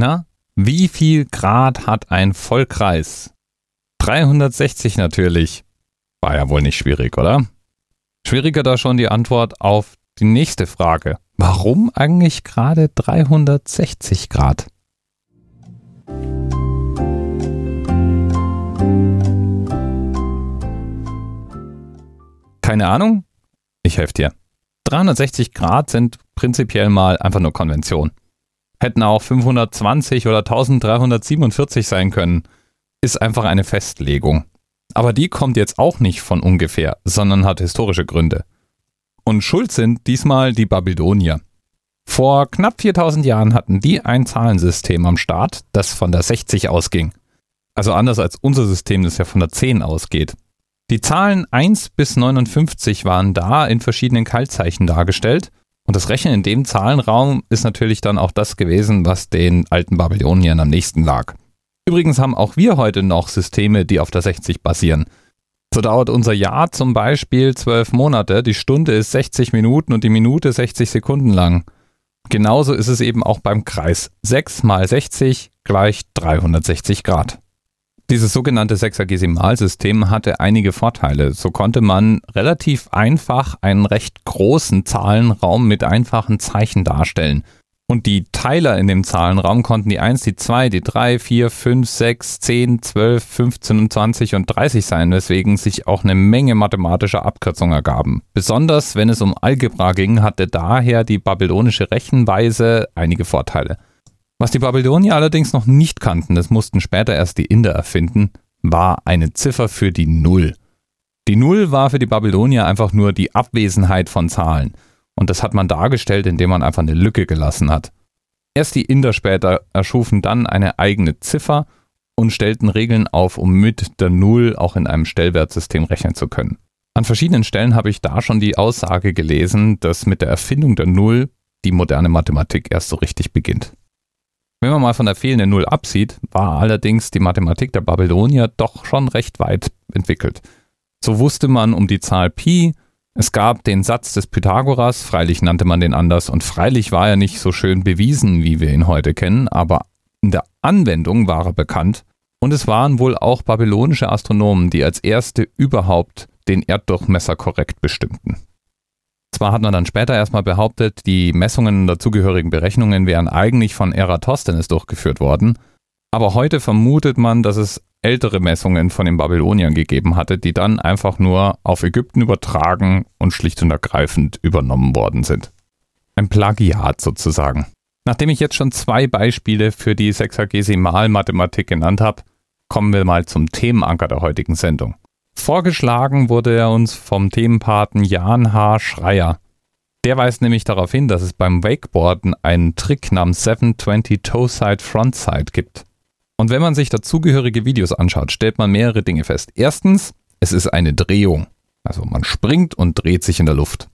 Na, wie viel Grad hat ein Vollkreis? 360 natürlich. War ja wohl nicht schwierig, oder? Schwieriger da schon die Antwort auf die nächste Frage. Warum eigentlich gerade 360 Grad? Keine Ahnung? Ich helfe dir. 360 Grad sind prinzipiell mal einfach nur Konvention. Hätten auch 520 oder 1347 sein können. Ist einfach eine Festlegung. Aber die kommt jetzt auch nicht von ungefähr, sondern hat historische Gründe. Und schuld sind diesmal die Babylonier. Vor knapp 4000 Jahren hatten die ein Zahlensystem am Start, das von der 60 ausging. Also anders als unser System, das ja von der 10 ausgeht. Die Zahlen 1 bis 59 waren da in verschiedenen Kaltzeichen dargestellt. Und das Rechnen in dem Zahlenraum ist natürlich dann auch das gewesen, was den alten Babyloniern am nächsten lag. Übrigens haben auch wir heute noch Systeme, die auf der 60 basieren. So dauert unser Jahr zum Beispiel 12 Monate, die Stunde ist 60 Minuten und die Minute 60 Sekunden lang. Genauso ist es eben auch beim Kreis. 6 mal 60 gleich 360 Grad. Dieses sogenannte Sexagesimalsystem hatte einige Vorteile. So konnte man relativ einfach einen recht großen Zahlenraum mit einfachen Zeichen darstellen. Und die Teiler in dem Zahlenraum konnten die 1, die 2, die 3, 4, 5, 6, 10, 12, 15 20 und 30 sein, weswegen sich auch eine Menge mathematischer Abkürzungen ergaben. Besonders wenn es um Algebra ging, hatte daher die babylonische Rechenweise einige Vorteile. Was die Babylonier allerdings noch nicht kannten, das mussten später erst die Inder erfinden, war eine Ziffer für die Null. Die Null war für die Babylonier einfach nur die Abwesenheit von Zahlen. Und das hat man dargestellt, indem man einfach eine Lücke gelassen hat. Erst die Inder später erschufen dann eine eigene Ziffer und stellten Regeln auf, um mit der Null auch in einem Stellwertsystem rechnen zu können. An verschiedenen Stellen habe ich da schon die Aussage gelesen, dass mit der Erfindung der Null die moderne Mathematik erst so richtig beginnt. Wenn man mal von der fehlenden Null absieht, war allerdings die Mathematik der Babylonier doch schon recht weit entwickelt. So wusste man um die Zahl Pi, es gab den Satz des Pythagoras, freilich nannte man den anders, und freilich war er nicht so schön bewiesen, wie wir ihn heute kennen, aber in der Anwendung war er bekannt, und es waren wohl auch babylonische Astronomen, die als erste überhaupt den Erddurchmesser korrekt bestimmten. Zwar hat man dann später erstmal behauptet, die Messungen und dazugehörigen Berechnungen wären eigentlich von Eratosthenes durchgeführt worden, aber heute vermutet man, dass es ältere Messungen von den Babyloniern gegeben hatte, die dann einfach nur auf Ägypten übertragen und schlicht und ergreifend übernommen worden sind. Ein Plagiat sozusagen. Nachdem ich jetzt schon zwei Beispiele für die Sexagesimalmathematik genannt habe, kommen wir mal zum Themenanker der heutigen Sendung. Vorgeschlagen wurde er uns vom Themenpaten Jan H. Schreier. Der weist nämlich darauf hin, dass es beim Wakeboarden einen Trick namens 720 Toe-Side Frontside gibt. Und wenn man sich dazugehörige Videos anschaut, stellt man mehrere Dinge fest. Erstens, es ist eine Drehung. Also man springt und dreht sich in der Luft.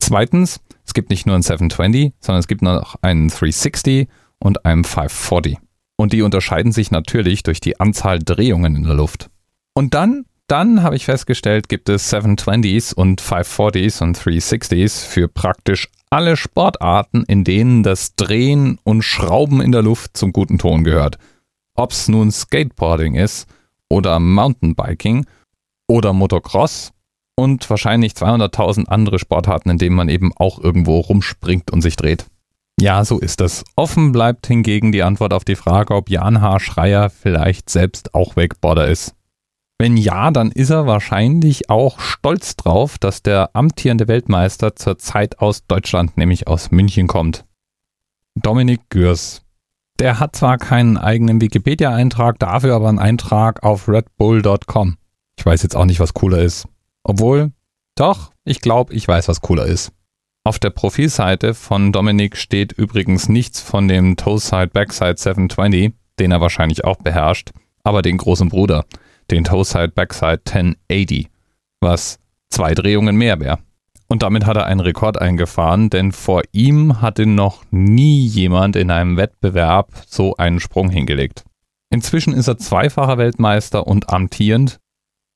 Zweitens, es gibt nicht nur einen 720, sondern es gibt noch einen 360 und einen 540. Und die unterscheiden sich natürlich durch die Anzahl Drehungen in der Luft. Und dann dann habe ich festgestellt, gibt es 720s und 540s und 360s für praktisch alle Sportarten, in denen das Drehen und Schrauben in der Luft zum guten Ton gehört. Ob es nun Skateboarding ist oder Mountainbiking oder Motocross und wahrscheinlich 200.000 andere Sportarten, in denen man eben auch irgendwo rumspringt und sich dreht. Ja, so ist es. Offen bleibt hingegen die Antwort auf die Frage, ob Jan H. Schreier vielleicht selbst auch Wakeboarder ist. Wenn ja, dann ist er wahrscheinlich auch stolz drauf, dass der amtierende Weltmeister zur Zeit aus Deutschland, nämlich aus München kommt. Dominik Gürs. Der hat zwar keinen eigenen Wikipedia-Eintrag, dafür aber einen Eintrag auf redbull.com. Ich weiß jetzt auch nicht, was cooler ist. Obwohl, doch, ich glaube, ich weiß, was cooler ist. Auf der Profilseite von Dominik steht übrigens nichts von dem Toe-Side Backside 720, den er wahrscheinlich auch beherrscht, aber den großen Bruder den Toe-Side Backside 1080, was zwei Drehungen mehr wäre. Und damit hat er einen Rekord eingefahren, denn vor ihm hatte noch nie jemand in einem Wettbewerb so einen Sprung hingelegt. Inzwischen ist er zweifacher Weltmeister und amtierend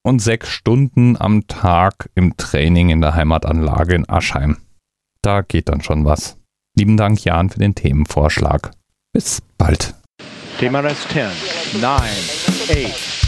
und sechs Stunden am Tag im Training in der Heimatanlage in Aschheim. Da geht dann schon was. Lieben Dank, Jan, für den Themenvorschlag. Bis bald. TMRS 10, 9, 8.